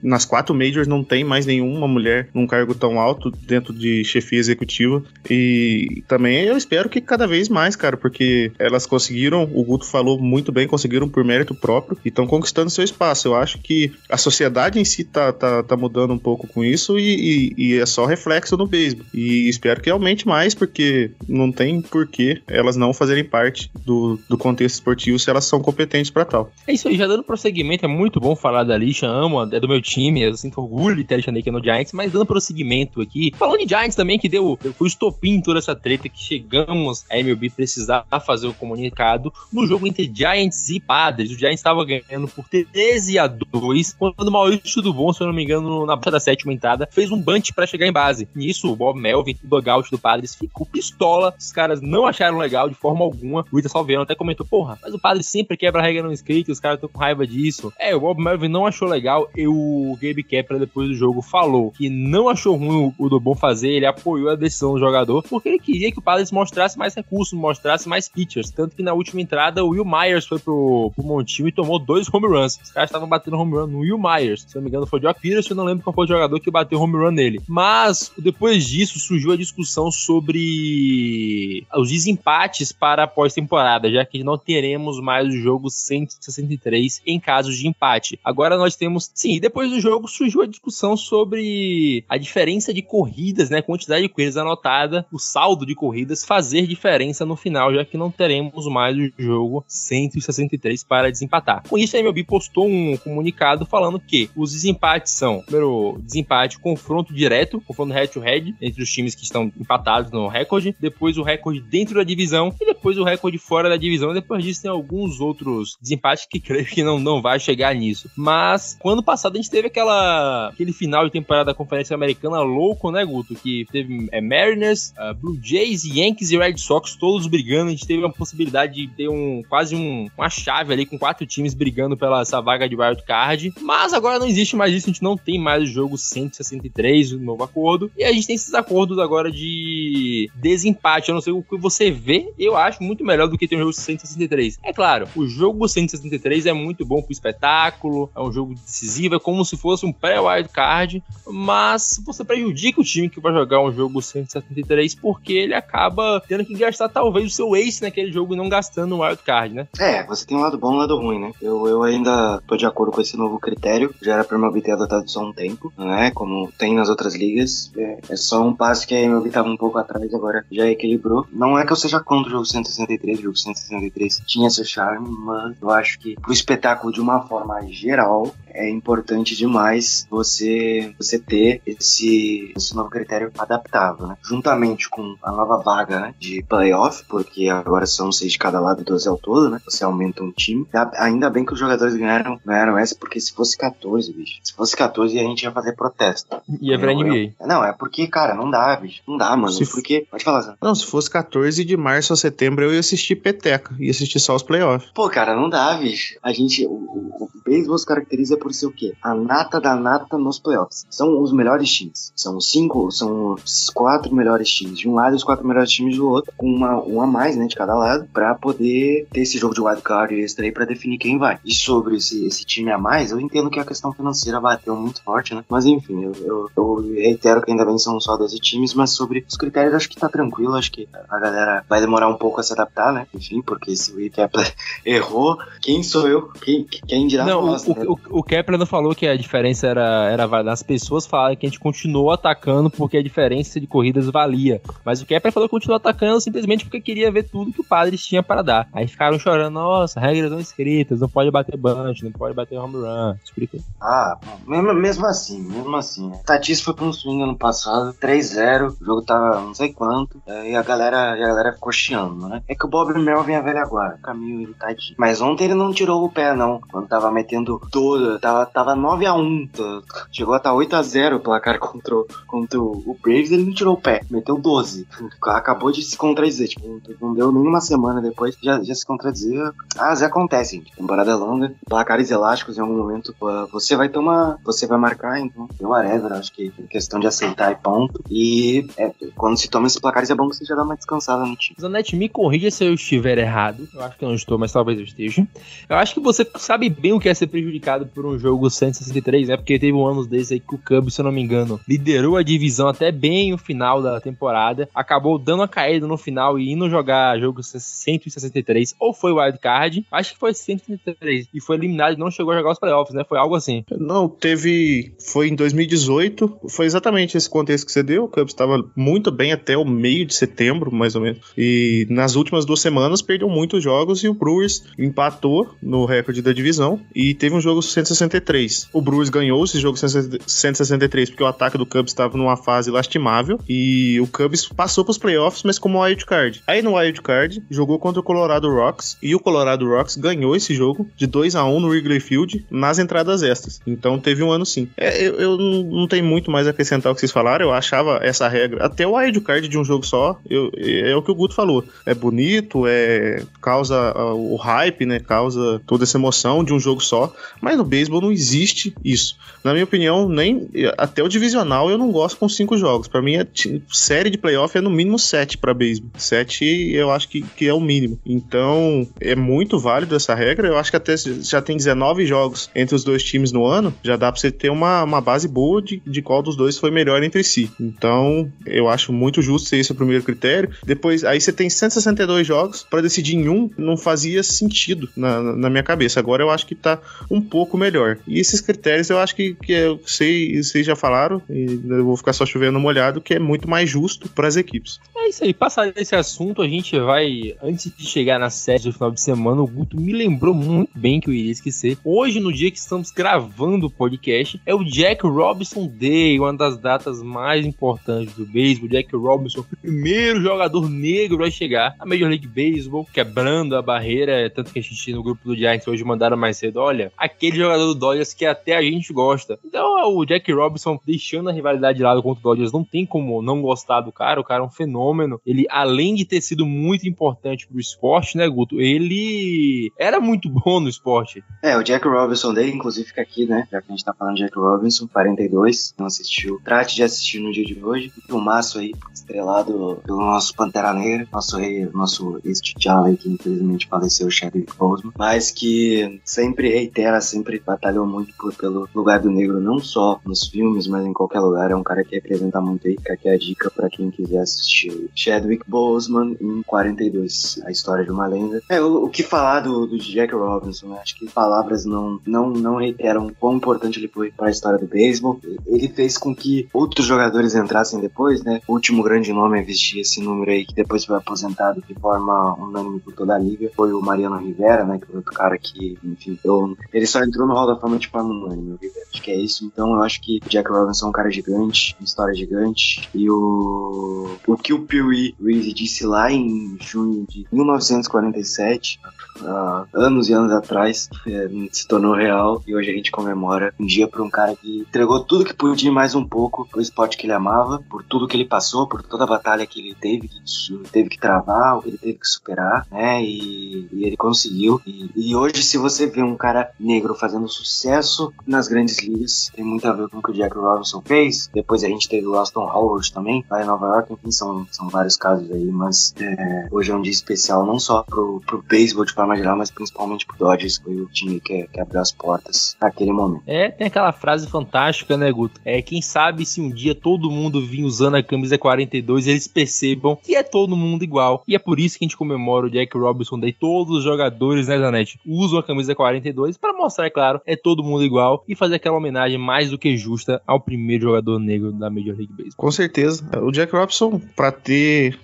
nas quatro majors não tem mais nenhuma mulher num cargo tão alto dentro de chefia executiva. E também eu espero que cada vez mais, cara, porque elas conseguiram, o Guto falou muito bem, conseguiram por mérito próprio e estão conquistando seu espaço. Eu acho que a sociedade em si tá, tá, tá mudando um pouco com isso e, e, e é só reflexo no beisebol. E espero que aumente mais, porque não tem porquê elas não fazerem parte do, do contexto esportivo se elas são competentes para tal. É isso aí, já dando prosseguimento, é muito bom falar da Lixa, amo, é do meu time, eu sinto orgulho de ter a Shaneika no Giants, mas dando prosseguimento aqui, falando de Giants também, que deu, foi o estopim toda essa treta, que chegamos a MLB precisar fazer o comunicado no jogo entre Giants e Padres. O Giants estava ganhando por 13 a 2, quando o Maurício do Bom, se eu não me engano, na da sétima entrada, fez um bunch para chegar em base. Nisso, o Bob Melvin, o dugout do Padres, ficou pistola, os caras não acharam legal de forma alguma. O Ita Salveano até comentou, porra, mas o Padres sempre quebra a regra no script, os caras estão com raiva disso. É, o Bob Melvin não achou legal e o Gabe Kepler depois do jogo falou que não achou ruim o, o Dobon fazer, ele apoiou a decisão do jogador porque ele queria que o Padres mostrasse mais recursos, mostrasse mais pitchers. Tanto que na última entrada o Will Myers foi pro, pro Montinho e tomou dois home runs. Os caras estavam batendo home run no Will Myers. Se eu não me engano foi o Joe Pierce, eu não lembro qual foi o jogador que bateu home run nele. Mas depois disso surgiu a discussão sobre os desempates para a pós-temporada, já que não teremos mais o jogo 163 em casos de empate. Agora nós temos, sim, depois do jogo surgiu a discussão sobre a diferença de corridas, né, quantidade de corridas anotada, o saldo de corridas fazer diferença no final, já que não teremos mais o jogo 163 para desempatar. Com isso, a MLB postou um comunicado falando que os desempates são, primeiro, desempate, confronto direto, confronto head-to-head entre os times que estão empatados no recorde, depois o recorde dentro da divisão e depois o recorde fora da divisão. Depois disso tem alguns outros desempates que creio que não não, vai chegar nisso. Mas, quando passado, a gente teve aquela, aquele final de temporada da Conferência Americana louco, né, Guto? Que teve é, Mariners, uh, Blue Jays, Yankees e Red Sox todos brigando. A gente teve a possibilidade de ter um quase um, uma chave ali com quatro times brigando pela essa vaga de wild card. Mas agora não existe mais isso, a gente não tem mais o jogo 163, o novo acordo. E a gente tem esses acordos agora de desempate. Eu não sei o que você vê, eu acho muito melhor do que ter um jogo 163. É claro, o jogo 163 é muito bom pro espetáculo, é um jogo decisivo, é como se fosse um pré-wild card, mas você prejudica o time que vai jogar um jogo 173 porque ele acaba tendo que gastar talvez o seu ace naquele jogo e não gastando um wild card, né? É, você tem um lado bom e um lado ruim, né? Eu, eu ainda tô de acordo com esse novo critério, já era pra MLB ter adotado só um tempo, né? Como tem nas outras ligas, é, é só um passo que a MLB tava um pouco atrás, agora já equilibrou. Não é que eu seja contra o jogo 163, o jogo 163 tinha seu charme, mas eu acho que pro espetáculo de uma forma geral, é importante demais você você ter esse, esse novo critério adaptável, né? Juntamente com a nova vaga de playoff, porque agora são seis de cada lado, 12 ao todo, né? Você aumenta um time. Ainda bem que os jogadores ganharam, ganharam essa, porque se fosse 14, bicho, se fosse 14 a gente ia fazer protesto. Ia pra NBA. Não, é porque, cara, não dá, bicho. Não dá, mano. Se porque. Pode falar, Zé. Não, se fosse 14 de março a setembro, eu ia assistir peteca. Ia assistir só os playoffs. Pô, cara, não dá, bicho. A gente. O, o, o beisebol se caracteriza por ser o quê? A nata da nata nos playoffs. São os melhores times. São os cinco, são os quatro melhores times de um lado e os quatro melhores times do outro, com uma, um a mais, né, de cada lado, pra poder ter esse jogo de wildcard extra aí pra definir quem vai. E sobre esse, esse time a mais, eu entendo que a questão financeira bateu muito forte, né? Mas enfim, eu, eu, eu reitero que ainda bem são só 12 times, mas sobre os critérios acho que tá tranquilo, acho que a galera vai demorar um pouco a se adaptar, né? Enfim, porque se o Kepler errou, quem sou eu? Quem, quem dirá Não, nós, o, né? o, o Kepler não falou que a diferença era, era válida. As pessoas falaram que a gente continuou atacando porque a diferença de corridas valia. Mas o Kepler falou que continuou atacando simplesmente porque queria ver tudo que o Padres tinha para dar. Aí ficaram chorando, nossa, regras não escritas, não pode bater bunch, não pode bater home run. Explica. Ah, mesmo, mesmo assim, mesmo assim. Tatis foi pra um swing ano passado, 3-0, o jogo tava não sei quanto, é, e a galera, e a galera ficou chiando, né? É que o Bob Melvin é velho agora, caminho ele tadinho. Mas ontem ele não tirou o pé, não. Quando tava metendo todo, tava, tava 9x1, tá? chegou a estar 8x0 o placar contra, contra o Braves, ele não tirou o pé, meteu 12. Acabou de se contradizer, tipo, não deu nem uma semana depois, já, já se contradizer. Ah, vezes acontece, gente. Temporada longa, placares elásticos em algum momento, você vai tomar, você vai marcar, então, deu whatever, acho que é questão de aceitar e ponto. E é, quando se toma esses placares é bom que você já dá uma descansada no time. Zanetti, me corrija se eu estiver errado. Eu acho que eu não estou, mas talvez eu esteja. Eu acho que você sabe bem o que é ser prejudicado por um jogo 163, né? Porque teve um ano desse aí que o Cubs, se eu não me engano, liderou a divisão até bem o final da temporada. Acabou dando uma caída no final e indo jogar jogo 163. Ou foi wild card, acho que foi 163. E foi eliminado e não chegou a jogar os playoffs, né? Foi algo assim. Não, teve. Foi em 2018. Foi exatamente esse contexto que você deu. O Cubs estava muito bem até o meio de setembro, mais ou menos. E nas últimas duas semanas perdeu muitos jogos e o Brewers empatou no recorde da divisão e teve um jogo 163. O Brewers ganhou esse jogo 163 porque o ataque do Cubs estava numa fase lastimável e o Cubs passou para os playoffs, mas como wild card. Aí no wild card jogou contra o Colorado Rocks e o Colorado Rocks ganhou esse jogo de 2 a 1 no Wrigley Field nas entradas extras. Então teve um ano sim. É, eu, eu não não tenho muito mais a acrescentar o que vocês falaram. Eu achava essa regra, até o wild card de um jogo só, eu- é o que o Guto falou. É bonito, é causa ah, o hype, né? Causa toda essa emoção de um jogo só. Mas no beisebol não existe isso. Na minha opinião, nem até o divisional eu não gosto com cinco jogos. Pra mim, a ti- série de playoff é no mínimo sete pra beisebol. Sete eu acho que, que é o mínimo. Então é muito válido essa regra. Eu acho que até já tem 19 jogos entre os dois times no ano, já dá pra você ter uma, uma base boa de, de qual dos dois foi melhor entre si. Então eu acho muito justo ser esse o primeiro critério. Depois, aí você tem 162 jogos pra decidir em um, não fazia sentido na- na minha cabeça. Agora eu acho que tá um pouco melhor. E esses critérios eu acho que, que eu sei, vocês já falaram, e eu vou ficar só chovendo molhado, que é muito mais justo para as equipes. É isso aí, passado esse assunto, a gente vai, antes de chegar na série do final de semana, o Guto me lembrou muito bem que eu iria esquecer. Hoje, no dia que estamos gravando o podcast, é o Jack Robinson Day, uma das datas mais importantes do beisebol. Jack Robinson, o primeiro jogador negro a chegar à Major League Baseball, quebrando a barreira, tanto que a gente no grupo do Giants hoje mandaram mais cedo, olha, aquele jogador do Dodgers que até a gente gosta. Então, é o Jack Robinson deixando a rivalidade de lado contra o Dodgers, não tem como não gostar do cara, o cara é um fenômeno. Ele, além de ter sido muito importante pro esporte, né, Guto, ele era muito bom no esporte. É, o Jack Robinson Day, inclusive, fica aqui, né? Já que a gente tá falando de Jack Robinson, 42, não assistiu. Trate de assistir no dia de hoje. Um filmaço aí, estrelado pelo nosso Pantera Negra, nosso rei, nosso ex-T'Challa aí, que infelizmente faleceu, o Chadwick Boseman, mas que sempre reitera, sempre batalhou muito por- pelo lugar do negro, não só nos filmes, mas em qualquer lugar. É um cara que representa muito aí, fica aqui a dica pra quem quiser assistir. Chadwick Boseman em 42, a história de uma lenda. É, o, o que falar do, do Jack Robinson, né? Acho que palavras não, não, não reiteram quão importante ele foi para a história do beisebol. Ele fez com que outros jogadores entrassem depois, né? O último grande nome a vestir esse número aí, que depois foi aposentado de forma unânime por toda a liga, foi o Mariano Rivera, né? Que foi outro cara que, enfim, eu, ele só entrou no Hall da Fama de forma unânime, o Rivera. Acho que é isso. Então eu acho que Jack Robinson é um cara gigante, uma história gigante. E o, o que o Pee Reese disse lá em junho de 1947, uh, anos e anos atrás, é, se tornou real e hoje a gente comemora um dia para um cara que entregou tudo que podia mais um pouco pro esporte que ele amava, por tudo que ele passou, por toda a batalha que ele teve que, teve que travar, o que ele teve que superar, né? E, e ele conseguiu. E, e, hoje, se você vê um cara negro fazendo sucesso nas grandes ligas, tem muito a ver com o que o Jack Robinson fez. Depois a gente teve o Aston Howard também, lá em Nova York. Enfim, são, são vários casos aí, mas é, hoje é um dia especial não só pro, pro beisebol de forma geral, mas principalmente pro Dodgers, que foi o time que, que abriu as portas naquele momento. É, tem aquela frase fantástica, né, Guto? É, quem sabe se um dia todo mundo vir usando a camisa 42, eles percebam que é todo mundo igual. E é por isso que a gente comemora o Jack Robinson Day. Todos os jogadores, né, Zanetti, usam a camisa 42 para mostrar, é claro, é todo mundo igual e fazer aquela homenagem mais do que justa ao primeiro jogador negro da Major League Baseball. Com certeza. O Jack Robinson, para ter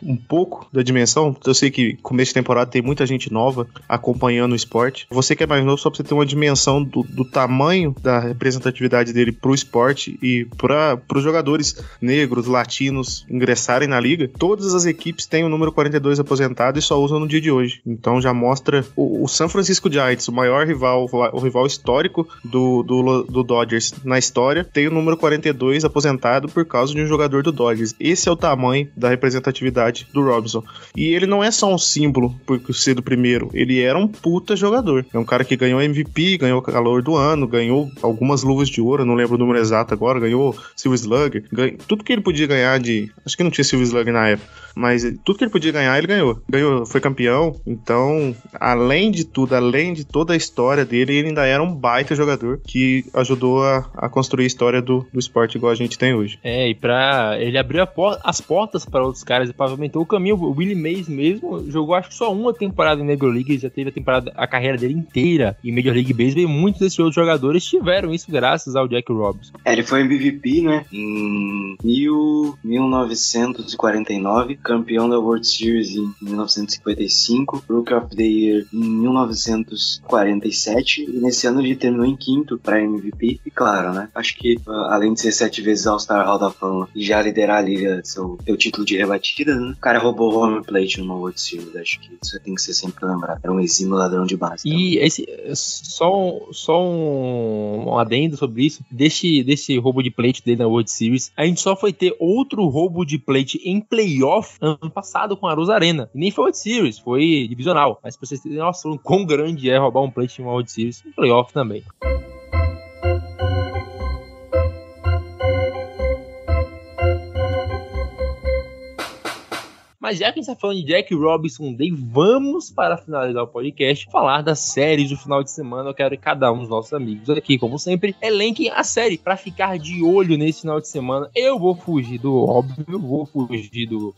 um pouco da dimensão, eu sei que começo de temporada tem muita gente nova acompanhando o esporte. Você que é mais novo, só pra você ter uma dimensão do, do tamanho da representatividade dele pro esporte e para os jogadores negros, latinos ingressarem na liga, todas as equipes têm o número 42 aposentado e só usam no dia de hoje. Então já mostra o, o San Francisco Giants, o maior rival, o rival histórico do, do, do Dodgers na história, tem o número 42 aposentado por causa de um jogador do Dodgers. Esse é o tamanho da representatividade do Robinson. E ele não é só um símbolo por ser do primeiro, ele era um puta jogador. É um cara que ganhou MVP, ganhou calor do ano, ganhou algumas luvas de ouro, não lembro o número exato agora, ganhou Silver Slugger, ganhou, tudo que ele podia ganhar de. Acho que não tinha Silver Slugger na época, mas tudo que ele podia ganhar, ele ganhou. Ganhou, foi campeão. Então, além de tudo, além de toda a história dele, ele ainda era um baita jogador que ajudou a, a construir a história do, do esporte igual a gente tem hoje. É, e pra. Ele abriu por, as portas para outros caras e pavimentou o caminho. O Willie Mays mesmo jogou, acho que só uma temporada em Negro League, já teve a temporada, a carreira dele inteira em Major League Baseball e muitos desses outros jogadores tiveram isso graças ao Jack Robinson. É, ele foi MVP, né? Em mil, 1949, campeão da World Series em 1955, Rookie of the Year em 1947 e nesse ano ele terminou em quinto para MVP. E claro, né? Acho que uh, além de ser sete vezes All-Star Hall da Fama e já liderar a liga, seu, seu título de rebatida, né? O cara roubou o home plate numa World Series. Acho que isso tem que ser sempre lembrado. Era um exímio ladrão de base. E esse, só, só um, um adendo sobre isso. Desse, desse roubo de plate dele na World Series, a gente só foi ter outro roubo de plate em playoff ano passado com a Aruz Arena. E nem foi World Series, foi divisional. Mas pra vocês terem noção quão grande é roubar um plate em uma World Series, em playoff também. Mas já que a gente está falando de Jack Robinson Day, vamos, para finalizar o podcast, falar das séries do final de semana. Eu quero que cada um dos nossos amigos aqui, como sempre, elenquem a série para ficar de olho nesse final de semana. Eu vou fugir do óbvio, vou fugir do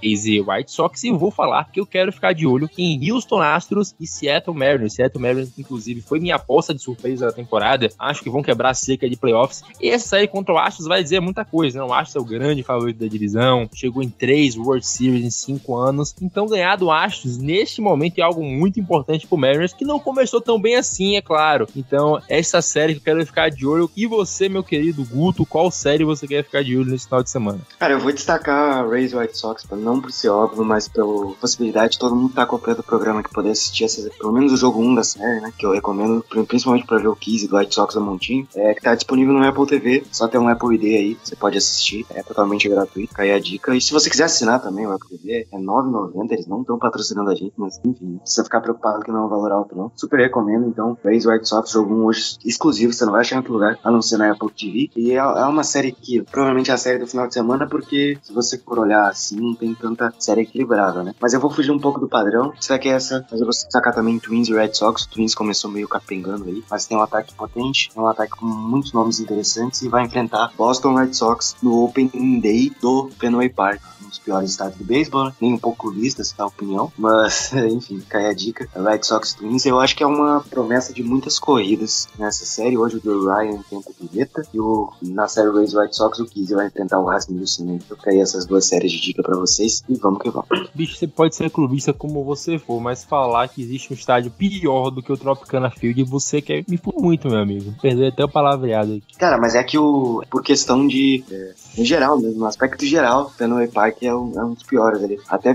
e White Sox e vou falar que eu quero ficar de olho em Houston Astros e Seattle Mariners. Seattle Mariners, inclusive, foi minha aposta de surpresa da temporada. Acho que vão quebrar a seca de playoffs. E essa série contra o Astros vai dizer muita coisa, né? O Astros é o grande favorito da divisão, chegou em três World Series cinco anos. Então, ganhar do Astros neste momento é algo muito importante pro Mariners, que não começou tão bem assim, é claro. Então, essa série que eu quero ficar de olho. E você, meu querido Guto, qual série você quer ficar de olho nesse final de semana? Cara, eu vou destacar Rays White Sox, não por ser óbvio, mas pela possibilidade de todo mundo estar tá acompanhando o programa que poder assistir essa, pelo menos o jogo 1 da série, né? Que eu recomendo, principalmente para ver o Kiss do White Sox da Montinho. É, que tá disponível no Apple TV, só tem um Apple ID aí, você pode assistir, é totalmente gratuito, cai a dica. E se você quiser assinar também o Apple TV, é 9,90. Eles não estão patrocinando a gente, mas enfim, não precisa ficar preocupado que não é um valor alto, não. Super recomendo, então. Raise White Sox, jogo 1 hoje exclusivo, você não vai achar em outro lugar, a não ser na Apple TV. E é, é uma série que provavelmente é a série do final de semana, porque se você for olhar assim, não tem tanta série equilibrada, né? Mas eu vou fugir um pouco do padrão. Será que é essa? Mas eu vou sacar também Twins e Red Sox. O Twins começou meio capengando aí, mas tem um ataque potente, é um ataque com muitos nomes interessantes e vai enfrentar Boston Red Sox no Open Day do Fenway Park dos piores estados do beisebol. beisebol, nem um pouco clubista, se a opinião, mas enfim, cai a dica. Red Sox Twins, eu acho que é uma promessa de muitas corridas nessa série. Hoje o Joe Ryan enfrenta o Pivetta e o, na série Rays White Sox o Kizzy vai enfrentar o Rasmussen. Né? Eu aí essas duas séries de dica pra vocês e vamos que vamos. Bicho, você pode ser clubista como você for, mas falar que existe um estádio pior do que o Tropicana Field, você quer me for muito, meu amigo. Perder até o palavreado aqui. Cara, mas é que o. Por questão de. É, em geral, mesmo, no aspecto geral, Fenway Park é um, é um dos piores ali. Até,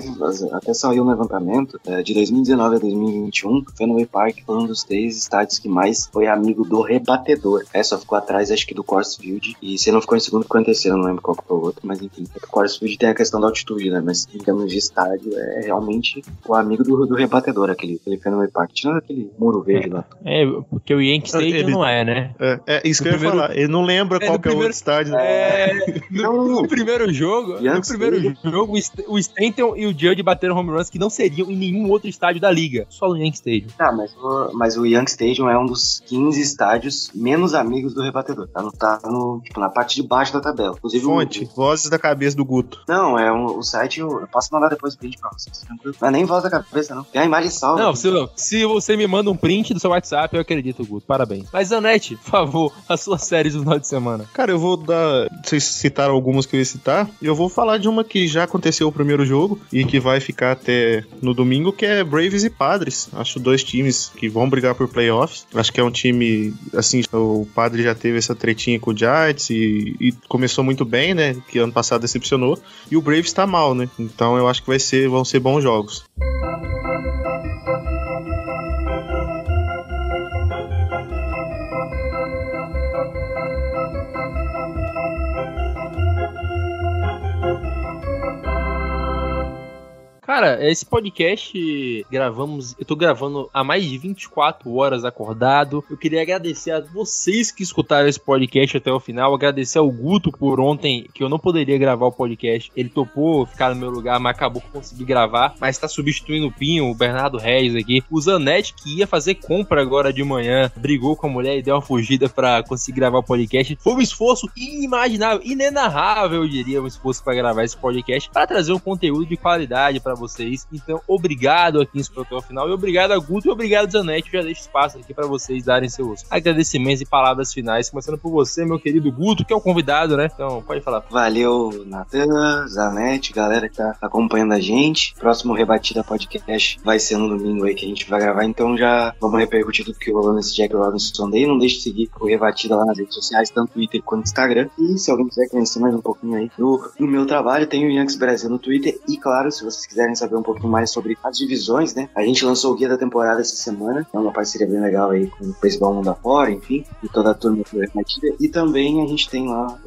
até saiu um levantamento é, de 2019 a 2021, Fenway Park foi um dos três estádios que mais foi amigo do rebatedor. É, só ficou atrás, acho que do Coors Field. E se não ficou em segundo, ficou em terceiro, não lembro qual foi o outro, mas enfim. O Coors Field tem a questão da altitude, né? Mas em termos de estádio, é realmente o amigo do, do rebatedor, aquele, aquele Fenway Park. Tirando aquele muro verde lá. É, porque o Yankee Stadium ele, não é, né? É, é isso que eu ia primeiro, falar. Ele não lembra é, qual que é o outro estádio. É, no, no, primeiro jogo, no primeiro jogo, o Stanton e o Judge bateram home runs que não seriam em nenhum outro estádio da liga, só no Yankee Stadium. Tá, mas o, mas o Yankee Stadium é um dos 15 estádios menos amigos do rebatedor. Tá no, tá no tipo, na parte de baixo da tabela. Inclusive, Fonte, o, vozes da cabeça do Guto. Não, é um, o site, eu, eu posso mandar depois o print pra vocês, tranquilo. Não é nem voz da cabeça, não. Tem a imagem salva. Não, se, se você me manda um print do seu WhatsApp, eu acredito, Guto. Parabéns. Mas, Anete, por favor, as suas séries do final de semana. Cara, eu vou dar. Vocês citaram algumas que eu ia citar. E eu vou falar de uma que já aconteceu o primeiro jogo e que vai ficar até no domingo, que é Braves e Padres. Acho dois times que vão brigar por playoffs. Acho que é um time, assim, o Padre já teve essa tretinha com o Giants e, e começou muito bem, né? Que ano passado decepcionou. E o Braves tá mal, né? Então eu acho que vai ser, vão ser bons jogos. Cara, esse podcast gravamos. Eu tô gravando há mais de 24 horas acordado. Eu queria agradecer a vocês que escutaram esse podcast até o final. Agradecer ao Guto por ontem, que eu não poderia gravar o podcast. Ele topou ficar no meu lugar, mas acabou que consegui gravar. Mas tá substituindo o Pinho, o Bernardo Reis aqui. O Zanetti, que ia fazer compra agora de manhã, brigou com a mulher e deu uma fugida para conseguir gravar o podcast. Foi um esforço inimaginável, inenarrável, eu diria, um esforço para gravar esse podcast, para trazer um conteúdo de qualidade para vocês. Então, obrigado aqui em até o final. E obrigado a Guto e obrigado, Zanetti. Já deixo espaço aqui para vocês darem seus agradecimentos e palavras finais. Começando por você, meu querido Guto, que é o convidado, né? Então, pode falar. Valeu, Natan, Zanetti, galera que tá acompanhando a gente. Próximo Rebatida Podcast vai ser no domingo aí que a gente vai gravar. Então, já vamos repercutir tudo que rolou nesse Jack Robinson Day. Não deixe de seguir o Rebatida lá nas redes sociais, tanto Twitter quanto Instagram. E se alguém quiser conhecer mais um pouquinho aí do, do meu trabalho, tem o Yankees Brasil no Twitter. E, claro, se vocês quiserem saber um pouquinho mais sobre as divisões, né? A gente lançou o guia da temporada essa semana, é uma parceria bem legal aí com o Baseball Mundo Afora, enfim, e toda a turma foi partida. E também a gente tem lá,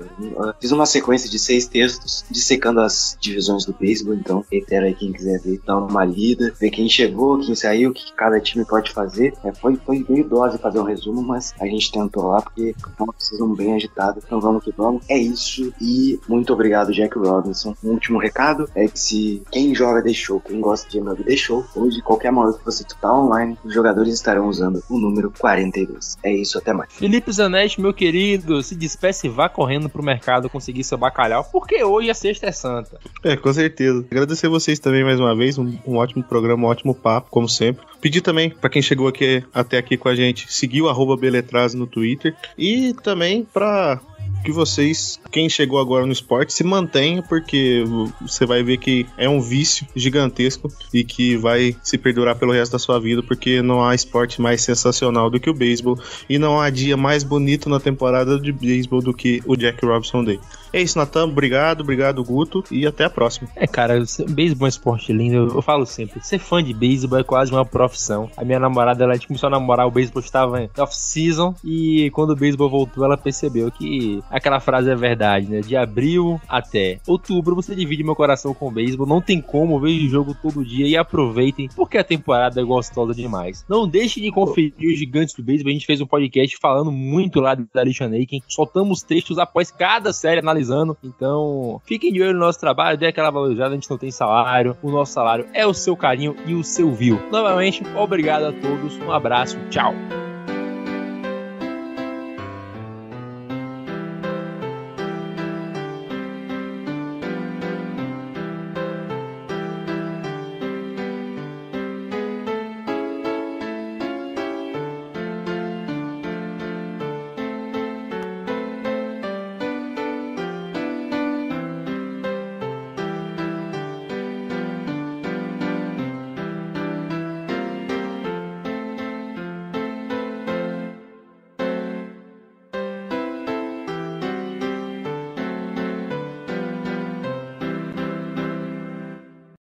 fiz uma sequência de seis textos dissecando as divisões do beisebol, então reitero aí quem quiser ver, dar uma lida, ver quem chegou, quem saiu, o que cada time pode fazer. É, foi, foi meio dose fazer um resumo, mas a gente tentou lá porque é uma precisão bem agitada. Então vamos que vamos. É isso e muito obrigado, Jack Robinson. Um último recado é que se quem joga deixou. Quem gosta de MLB deixou. Hoje, qualquer momento que você estar online, os jogadores estarão usando o número 42. É isso, até mais. Felipe Zanetti, meu querido, se despeça e vá correndo pro mercado conseguir seu bacalhau, porque hoje a sexta é santa. É, com certeza. Agradecer vocês também mais uma vez. Um, um ótimo programa, um ótimo papo, como sempre. Pedir também para quem chegou aqui até aqui com a gente, seguir o arroba Beletraz no Twitter. E também para que vocês, quem chegou agora no esporte, se mantenha, porque você vai ver que é um vício gigantesco e que vai se perdurar pelo resto da sua vida, porque não há esporte mais sensacional do que o beisebol e não há dia mais bonito na temporada de beisebol do que o Jack Robinson Day. É isso, Natan. Obrigado, obrigado, Guto, e até a próxima. É, cara, beisebol é um esporte lindo. Eu, eu, falo sempre, ser fã de beisebol é quase uma profissão. A minha namorada, ela começou a namorar, o beisebol estava em off-season, e quando o beisebol voltou, ela percebeu que aquela frase é verdade, né? De abril até outubro, você divide meu coração com o beisebol. Não tem como, vejo o jogo todo dia e aproveitem, porque a temporada é gostosa demais. Não deixe de conferir os gigantes do beisebol. A gente fez um podcast falando muito lá da Alicia Naken. Soltamos textos após cada série analisando. Então, fiquem de olho no nosso trabalho, dê aquela valorizada. A gente não tem salário. O nosso salário é o seu carinho e o seu view. Novamente, obrigado a todos. Um abraço. Tchau.